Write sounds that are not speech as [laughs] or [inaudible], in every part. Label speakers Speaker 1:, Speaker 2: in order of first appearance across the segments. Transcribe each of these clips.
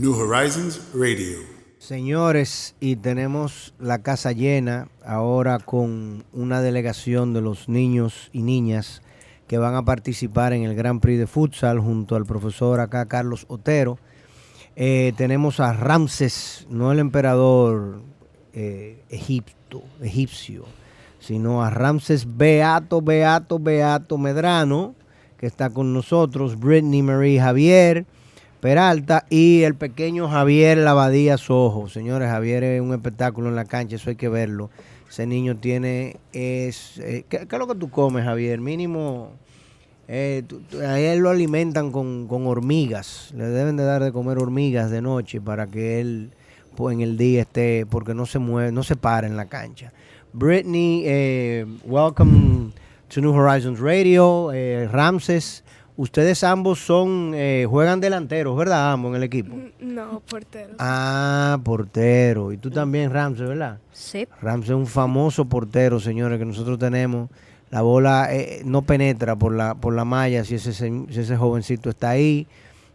Speaker 1: New Horizons Radio.
Speaker 2: Señores, y tenemos la casa llena ahora con una delegación de los niños y niñas que van a participar en el Gran Prix de Futsal junto al profesor acá Carlos Otero. Eh, tenemos a Ramses, no el emperador eh, Egipto, egipcio, sino a Ramses Beato, Beato, Beato Medrano, que está con nosotros, Brittany Marie Javier Peralta y el pequeño Javier Lavadía Sojo. Señores, Javier es un espectáculo en la cancha, eso hay que verlo. Ese niño tiene, es, eh, ¿qué, es lo que tú comes, Javier? Mínimo, eh, a él lo alimentan con, hormigas, le deben de dar de comer hormigas de noche para que él pues, en el día esté, porque no se mueve, no se para en la cancha. Brittany, eh, welcome to New Horizons Radio, Ramses. Ustedes ambos son, eh, juegan delanteros, ¿verdad? Ambos en el equipo.
Speaker 3: No, porteros.
Speaker 2: Ah, portero. Y tú también, Ramsey, ¿verdad?
Speaker 4: Sí.
Speaker 2: Ramsey es un famoso portero, señores, que nosotros tenemos. La bola eh, no penetra por la, por la malla si ese, si ese jovencito está ahí.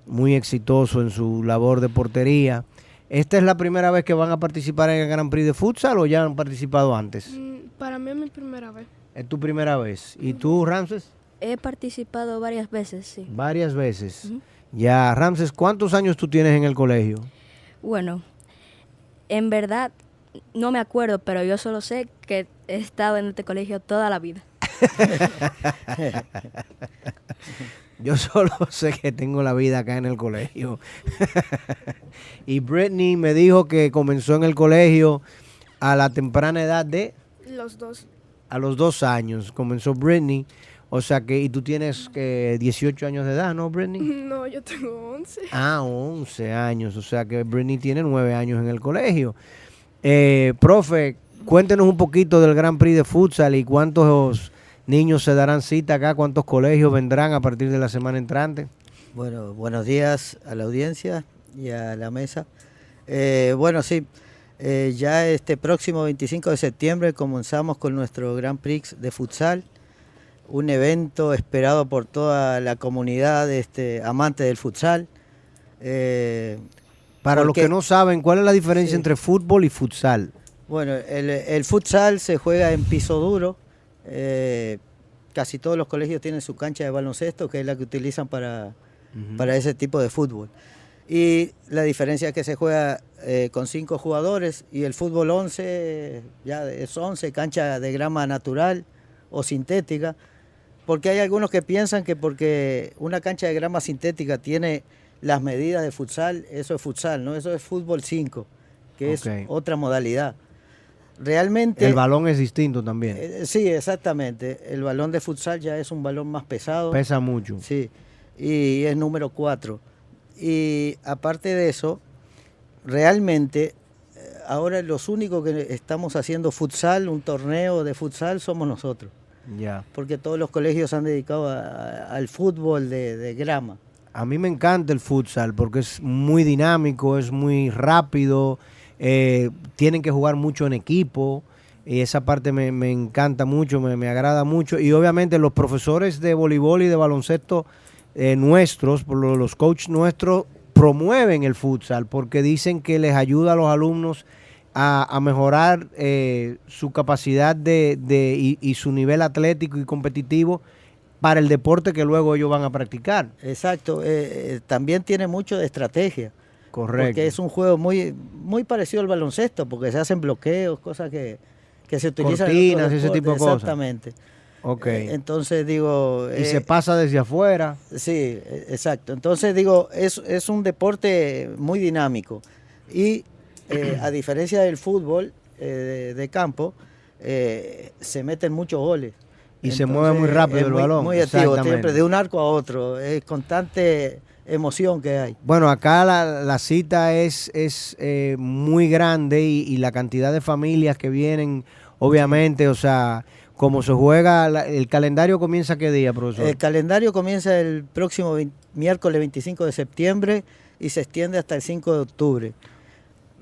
Speaker 2: Muy exitoso en su labor de portería. ¿Esta es la primera vez que van a participar en el Grand Prix de futsal o ya han participado antes?
Speaker 3: Mm, para mí es mi primera vez.
Speaker 2: Es tu primera vez. ¿Y tú, Ramses?
Speaker 5: He participado varias veces, sí.
Speaker 2: Varias veces. Ya, Ramses, ¿cuántos años tú tienes en el colegio?
Speaker 5: Bueno, en verdad no me acuerdo, pero yo solo sé que he estado en este colegio toda la vida. [laughs]
Speaker 2: yo solo [laughs] sé que tengo la vida acá en el colegio. [laughs] y Britney me dijo que comenzó en el colegio a la temprana edad de...
Speaker 3: Los dos.
Speaker 2: A los dos años comenzó Britney. O sea que, y tú tienes que 18 años de edad, ¿no, Britney? [laughs]
Speaker 3: No, yo tengo 11.
Speaker 2: Ah, 11 años. O sea que Britney tiene 9 años en el colegio. Eh, profe, cuéntenos un poquito del Gran Prix de Futsal y cuántos niños se darán cita acá, cuántos colegios vendrán a partir de la semana entrante.
Speaker 6: Bueno, buenos días a la audiencia y a la mesa. Eh, bueno, sí, eh, ya este próximo 25 de septiembre comenzamos con nuestro Gran Prix de Futsal un evento esperado por toda la comunidad este, amante del futsal.
Speaker 2: Eh, Para los que no saben, ¿cuál es la diferencia entre fútbol y futsal?
Speaker 6: Bueno, el, futsal se juega en piso duro. Eh, casi todos los colegios tienen su cancha de baloncesto, que es la que utilizan para, para ese tipo de fútbol. Y la diferencia es que se juega eh, con cinco jugadores y el fútbol 11 ya es 11, cancha de grama natural o sintética porque hay algunos que piensan que porque una cancha de grama sintética tiene las medidas de futsal, eso es futsal, ¿no? Eso es fútbol 5, que es otra modalidad. Realmente...
Speaker 2: El balón es distinto también.
Speaker 6: Eh, sí, exactamente. El balón de futsal ya es un balón más pesado.
Speaker 2: Pesa mucho.
Speaker 6: Sí, y es número 4. Y aparte de eso, realmente eh, ahora los únicos que estamos haciendo futsal, un torneo de futsal, somos nosotros. Porque todos los colegios han dedicado al fútbol de, grama.
Speaker 2: A mí me encanta el futsal porque es muy dinámico, es muy rápido, eh, tienen que jugar mucho en equipo y esa parte me, encanta mucho, me, agrada mucho. Y obviamente los profesores de voleibol y de baloncesto eh, nuestros, los coaches nuestros, promueven el futsal porque dicen que les ayuda a los alumnos a, mejorar eh, su capacidad de, y, su nivel atlético y competitivo para el deporte que luego ellos van a practicar.
Speaker 6: Exacto, eh, eh, también tiene mucho de estrategia.
Speaker 2: Correcto.
Speaker 6: Porque es un juego muy, muy parecido al baloncesto, porque se hacen bloqueos, cosas que, se utilizan.
Speaker 2: Cortinas, ese tipo de cosas.
Speaker 6: Exactamente.
Speaker 2: Ok.
Speaker 6: entonces digo...
Speaker 2: Y se pasa desde afuera.
Speaker 6: Sí, exacto. Entonces digo, es, es un deporte muy dinámico. Y eh, a diferencia del fútbol eh, de, campo, eh, se meten muchos goles.
Speaker 2: Y se mueve muy rápido el balón.
Speaker 6: Muy activo, siempre de un arco a otro. Es constante emoción que hay.
Speaker 2: Bueno, acá la, la cita es, es eh, muy grande y, y la cantidad de familias que vienen, obviamente, o sea, como se juega, la- el calendario comienza qué día, profesor?
Speaker 6: El calendario comienza el próximo miércoles 25 de septiembre y se extiende hasta el 5 de octubre.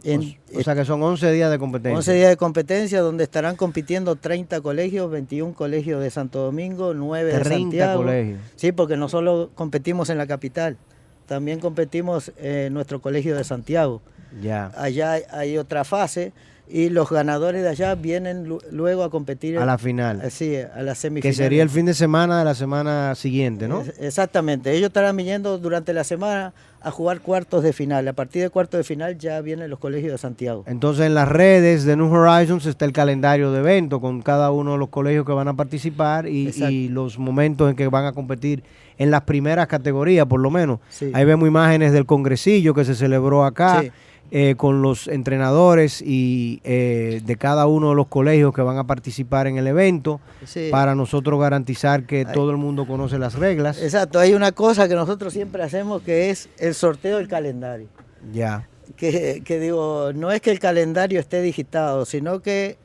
Speaker 6: En-
Speaker 2: o, o sea que son 11 días de competencia.
Speaker 6: 11 días de competencia donde estarán compitiendo 30 colegios, 21 colegios de Santo Domingo, 9 de
Speaker 2: 30
Speaker 6: Santiago.
Speaker 2: colegios.
Speaker 6: Sí, porque no solo competimos en la capital, también competimos en nuestro colegio de Santiago.
Speaker 2: Ya.
Speaker 6: Allá hay otra fase y los ganadores de allá vienen lu- luego a competir
Speaker 2: A la final.
Speaker 6: Sí, a la
Speaker 2: Que
Speaker 6: semifinal.
Speaker 2: sería el fin de semana de la semana siguiente, ¿no?
Speaker 6: Exactamente. Ellos estarán viniendo durante la semana a jugar cuartos de final. A partir de cuartos de final ya vienen los colegios de Santiago.
Speaker 2: Entonces en las redes de New Horizons está el calendario de evento con cada uno de los colegios que van a participar y, y los momentos en que van a competir en las primeras categorías, por lo menos.
Speaker 6: Sí.
Speaker 2: Ahí vemos imágenes del congresillo que se celebró acá.
Speaker 6: Sí.
Speaker 2: Eh, con los entrenadores y eh, de cada uno de los colegios que van a participar en el evento
Speaker 6: Sí.
Speaker 2: para nosotros garantizar que
Speaker 6: Ay.
Speaker 2: todo el mundo conoce las reglas.
Speaker 6: Exacto. Hay una cosa que nosotros siempre hacemos que es el sorteo del calendario.
Speaker 2: Ya.
Speaker 6: que, que digo, no es que el calendario esté digitado, sino que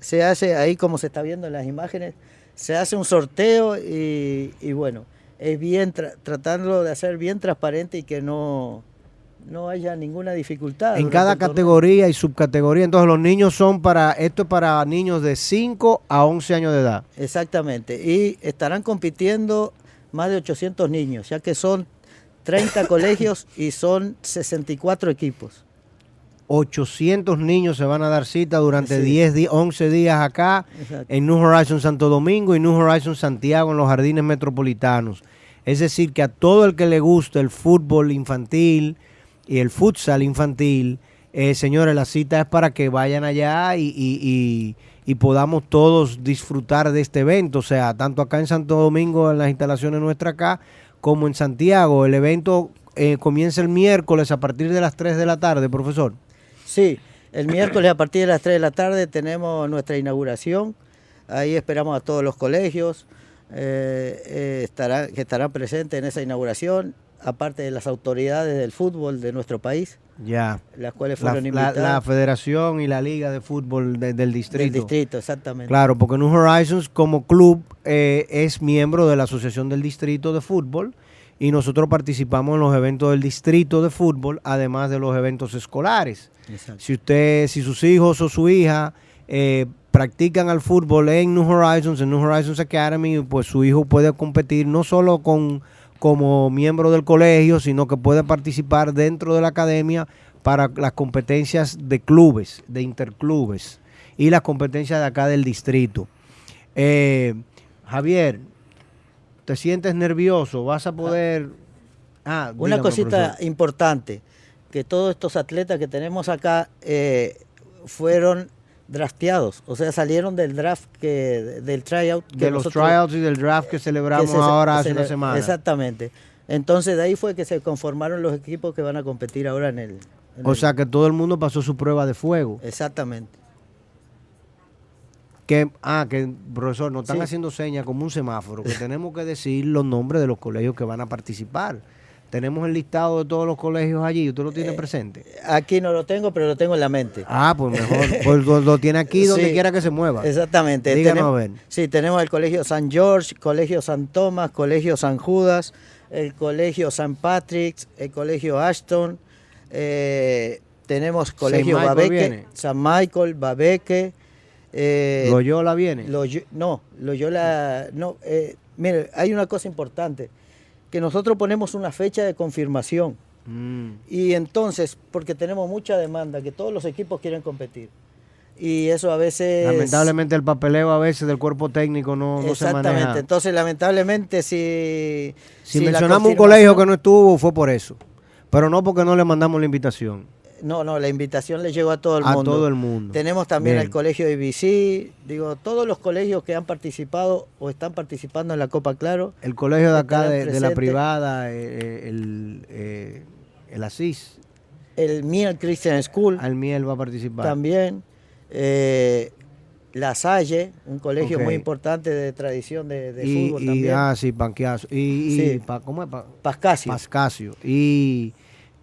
Speaker 6: se hace ahí como se está viendo en las imágenes, se hace un sorteo y, y bueno, es bien tra- tratando de hacer bien transparente y que no, no haya ninguna dificultad.
Speaker 2: En cada categoría y subcategoría. Entonces los niños son para, esto es para niños de 5 a 11 años de edad.
Speaker 6: Exactamente, y estarán compitiendo más de 800 niños, ya que son 30 [laughs] colegios y son 64 equipos.
Speaker 2: 800 niños se van a dar cita durante
Speaker 6: Sí.
Speaker 2: 10, di- 11 días acá
Speaker 6: Exacto.
Speaker 2: en New Horizon Santo Domingo y New Horizon Santiago en los jardines metropolitanos. Es decir, que a todo el que le guste el fútbol infantil y el futsal infantil, eh, señores, la cita es para que vayan allá y, y- y- y podamos todos disfrutar de este evento. O sea, tanto acá en Santo Domingo, en las instalaciones nuestras acá, como en Santiago. El evento eh, comienza el miércoles a partir de las 3 de la tarde, profesor.
Speaker 6: Sí, el miércoles a partir de las 3 de la tarde tenemos nuestra inauguración. Ahí esperamos a todos los colegios eh, eh, que estarán presentes en esa inauguración, aparte de las autoridades del fútbol de nuestro país,
Speaker 2: Ya.
Speaker 6: las cuales
Speaker 2: La,
Speaker 6: fueron
Speaker 2: la-
Speaker 6: invitadas
Speaker 2: la federación y la liga de fútbol de- del
Speaker 6: del
Speaker 2: distrito.
Speaker 6: distrito, exactamente.
Speaker 2: Claro, porque New Horizons como club eh, es miembro de la Asociación del Distrito de Fútbol y nosotros participamos en los eventos del distrito de fútbol, además de los eventos escolares.
Speaker 6: Exacto.
Speaker 2: Si usted, si sus hijos o su hija eh, practican al fútbol en New Horizons, en New Horizons Academy, pues su hijo puede competir no solo con como miembro del colegio, sino que puede participar dentro de la academia para las competencias de clubes, de interclubes y las competencias de acá del distrito. Eh, Javier, ¿te sientes nervioso? ¿Vas a poder...? Ah,
Speaker 6: Una
Speaker 2: dígame,
Speaker 6: cosita
Speaker 2: profesor.
Speaker 6: importante, que todos estos atletas que tenemos acá eh, fueron drafteados, o sea, salieron del draft, que del tryout. que
Speaker 2: de los
Speaker 6: nosotros-
Speaker 2: tryouts y del draft que
Speaker 6: que
Speaker 2: celebramos
Speaker 6: se-
Speaker 2: ahora
Speaker 6: se
Speaker 2: hace una semana.
Speaker 6: Exactamente. Entonces de ahí fue que se conformaron los equipos que van a competir ahora en el... en
Speaker 2: O
Speaker 6: el-
Speaker 2: sea que todo el mundo pasó su prueba de fuego.
Speaker 6: Exactamente.
Speaker 2: Que, ah, que profesor, nos están
Speaker 6: Sí.
Speaker 2: haciendo señas como un semáforo, que [laughs] tenemos que decir los nombres de los colegios que van a participar. Tenemos el listado de todos los colegios allí, ¿usted lo
Speaker 6: Eh,
Speaker 2: tiene presente?
Speaker 6: Aquí no lo tengo, pero lo tengo en la mente.
Speaker 2: Ah, pues mejor, pues lo, lo tiene aquí [laughs] donde
Speaker 6: Sí,
Speaker 2: quiera que se mueva.
Speaker 6: Exactamente.
Speaker 2: Díganos
Speaker 6: Tenemos-
Speaker 2: a ver.
Speaker 6: Sí, tenemos el Colegio San George, Colegio San Tomás, Colegio San Judas, el Colegio San Patrick's, el Colegio Ashton, eh, tenemos Colegio
Speaker 2: Michael
Speaker 6: Babeque,
Speaker 2: viene.
Speaker 6: San Michael, Babeque. eh,
Speaker 2: Loyola viene.
Speaker 6: Loyo- no, Loyola, no, eh, mire, hay una cosa importante, que nosotros ponemos una fecha de confirmación
Speaker 2: Mm.
Speaker 6: y entonces, porque tenemos mucha demanda, que todos los equipos quieren competir y eso a veces...
Speaker 2: Lamentablemente el papeleo a veces del cuerpo técnico no, no se
Speaker 6: Exactamente, entonces lamentablemente si...
Speaker 2: Si, mencionamos un colegio que no estuvo, fue por eso. Pero no porque no le mandamos la invitación.
Speaker 6: No, no, la invitación le llegó a todo el
Speaker 2: A
Speaker 6: mundo.
Speaker 2: todo el mundo.
Speaker 6: Tenemos también
Speaker 2: Bien.
Speaker 6: el colegio IBC, digo, todos los colegios que han participado o están participando en la Copa Claro.
Speaker 2: El colegio de acá, de, de la privada, eh, el, eh, el ASIS,
Speaker 6: El Miel Christian School
Speaker 2: Almiel va a participar.
Speaker 6: también. eh, La Salle, un colegio muy importante de tradición de, de
Speaker 2: y,
Speaker 6: fútbol
Speaker 2: y-
Speaker 6: también.
Speaker 2: ah, sí, y
Speaker 6: Sí.
Speaker 2: pa- ¿cómo es? Pa-
Speaker 6: Pascasio.
Speaker 2: Pascasio. Y,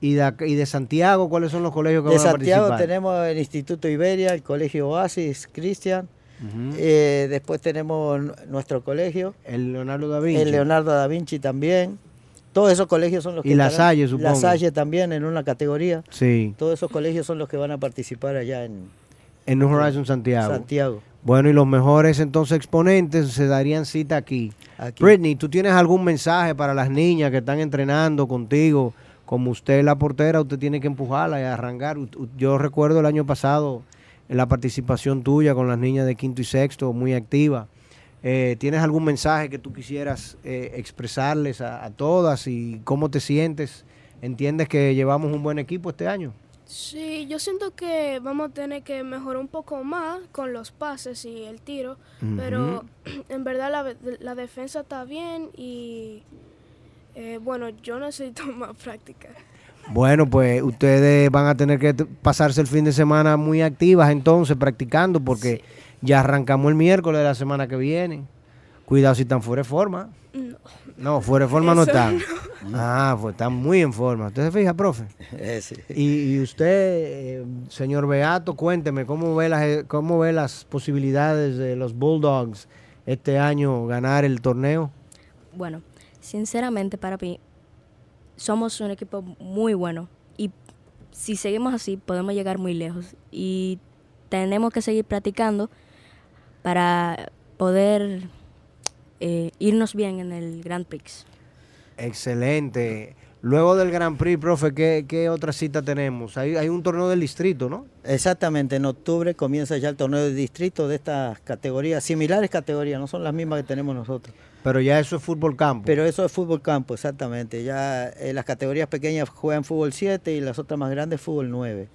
Speaker 2: y, de, y de Santiago, ¿cuáles son los colegios que
Speaker 6: de
Speaker 2: van a
Speaker 6: Santiago
Speaker 2: participar?
Speaker 6: tenemos el Instituto Iberia, el Colegio Oasis, Cristian. Eh, después tenemos nuestro colegio,
Speaker 2: el Leonardo da Vinci.
Speaker 6: el Leonardo da Vinci también. Todos esos colegios son los que
Speaker 2: Y La Salle, supongo.
Speaker 6: La Salle también en una categoría.
Speaker 2: Sí,
Speaker 6: Todos esos colegios son los que van a participar allá en
Speaker 2: en New Horizon Santiago.
Speaker 6: Santiago.
Speaker 2: Bueno, y los mejores entonces exponentes se darían cita aquí.
Speaker 6: Aquí.
Speaker 2: Britney, ¿tú tienes algún mensaje para las niñas que están entrenando contigo? Como usted es la portera, usted tiene que empujarla y arrancar. Yo recuerdo el año pasado en la participación tuya con las niñas de quinto y sexto, muy activa. Eh, ¿Tienes algún mensaje que tú quisieras eh, expresarles a, a todas y cómo te sientes? ¿Entiendes que llevamos un buen equipo este año?
Speaker 3: Sí, yo siento que vamos a tener que mejorar un poco más con los pases y el tiro, pero [clears throat] en verdad la, la defensa está bien y eh, bueno, yo necesito [laughs] más práctica.
Speaker 2: Bueno, pues ustedes van a tener que pasarse el fin de semana muy activas entonces, practicando, porque ya arrancamos el miércoles de la semana que viene. Cuidado si están fuera de forma.
Speaker 3: No.
Speaker 2: No, fuera de forma no están. Ah, pues están muy en forma. ¿Usted se fija, profe?
Speaker 6: Eh, sí.
Speaker 2: Y, y usted, eh, señor Beato, cuénteme, ¿cómo ve, las, eh, ¿cómo ve las posibilidades de los Bulldogs este año ganar el torneo?
Speaker 5: Bueno, sinceramente para mí somos un equipo muy bueno y si seguimos así podemos llegar muy lejos y tenemos que seguir practicando para poder eh, irnos bien en el Grand Prix.
Speaker 2: Excelente. Luego del Grand Prix, profe, ¿qué, qué otra cita tenemos? Hay, hay un torneo del distrito, ¿no?
Speaker 6: Exactamente, en octubre comienza ya el torneo de distrito de estas categorías, similares categorías, no son las mismas que tenemos nosotros.
Speaker 2: Pero ya eso es fútbol campo.
Speaker 6: Pero eso es fútbol campo, exactamente. Ya eh, las categorías pequeñas juegan fútbol 7 y las otras más grandes fútbol 9.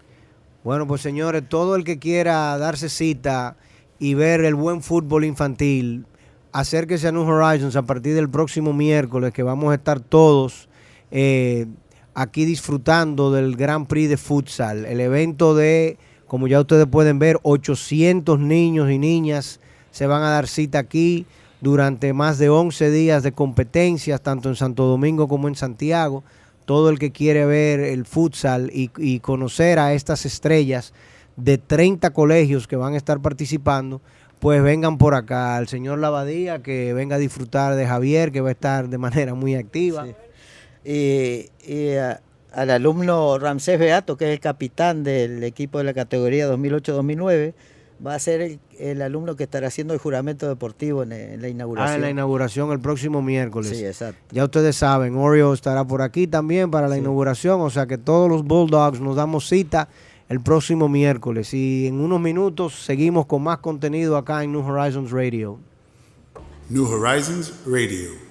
Speaker 2: Bueno, pues señores, todo el que quiera darse cita y ver el buen fútbol infantil, acérquese a New Horizons a partir del próximo miércoles, que vamos a estar todos eh, aquí disfrutando del Grand Prix de futsal, el evento de, como ya ustedes pueden ver, 800 niños y niñas se van a dar cita aquí durante más de 11 días de competencias, tanto en Santo Domingo como en Santiago. Todo el que quiere ver el futsal y, conocer a estas estrellas de 30 colegios que van a estar participando, pues vengan por acá. Al señor Lavadía, que venga a disfrutar de Javier, que va a estar de manera muy activa.
Speaker 6: Sí. Y, y a- al alumno Ramsés Beato, que es el capitán del equipo de la categoría 2008-2009, va a ser el, el alumno que estará haciendo el juramento deportivo en, en la inauguración.
Speaker 2: Ah, en la inauguración el próximo miércoles.
Speaker 6: Sí, exacto.
Speaker 2: Ya ustedes saben, Oreo estará por aquí también para la
Speaker 6: Sí.
Speaker 2: inauguración, o sea que todos los Bulldogs nos damos cita el próximo miércoles y en unos minutos seguimos con más contenido acá en New Horizons Radio.
Speaker 1: New Horizons Radio.